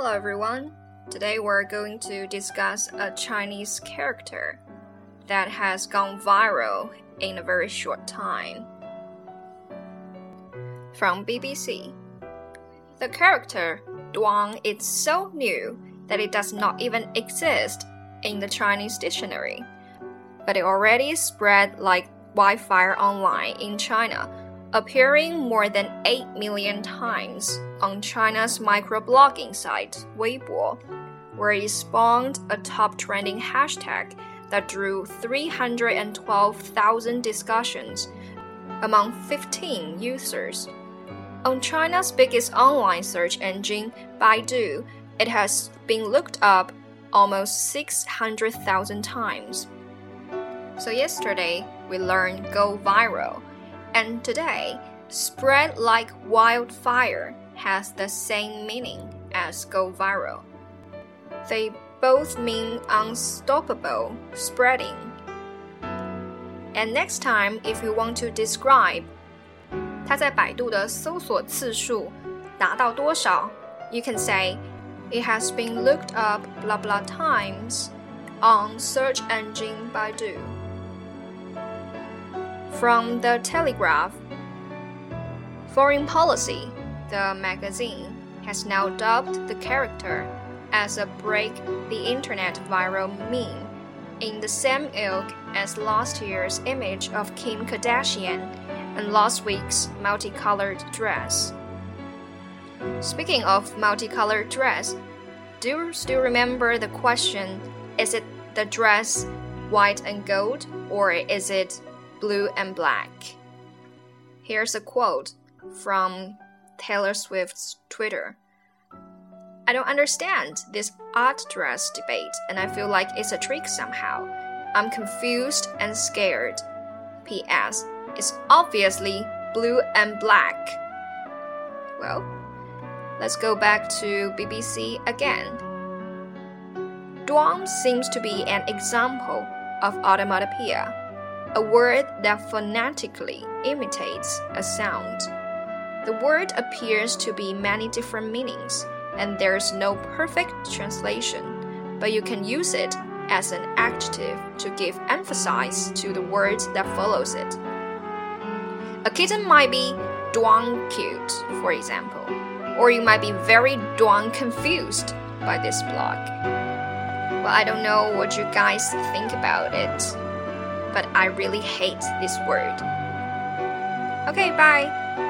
Hello everyone. Today we're going to discuss a Chinese character that has gone viral in a very short time. From BBC. The character Duang is so new that it does not even exist in the Chinese dictionary, but it already spread like wildfire online in China appearing more than 8 million times on China's microblogging site Weibo, where it spawned a top trending hashtag that drew 312,000 discussions among 15 users. On China's biggest online search engine, Baidu, it has been looked up almost 600,000 times. So, yesterday, we learned Go Viral and today, spread like wildfire has the same meaning as go viral. They both mean unstoppable spreading. And next time, if you want to describe 它在百度的搜索次数达到多少，you can say it has been looked up blah blah times on search engine Baidu. From the Telegraph Foreign Policy, the magazine, has now dubbed the character as a break the internet viral meme in the same ilk as last year's image of Kim Kardashian and last week's multicolored dress. Speaking of multicolored dress, do you still remember the question is it the dress white and gold or is it blue and black. Here's a quote from Taylor Swift's Twitter. I don't understand this art dress debate, and I feel like it's a trick somehow. I'm confused and scared. P.S. It's obviously blue and black. Well, let's go back to BBC again. Duang seems to be an example of onomatopoeia a word that phonetically imitates a sound. The word appears to be many different meanings, and there's no perfect translation, but you can use it as an adjective to give emphasis to the word that follows it. A kitten might be duang cute, for example, or you might be very duang confused by this blog. Well, I don't know what you guys think about it but I really hate this word. Okay, bye.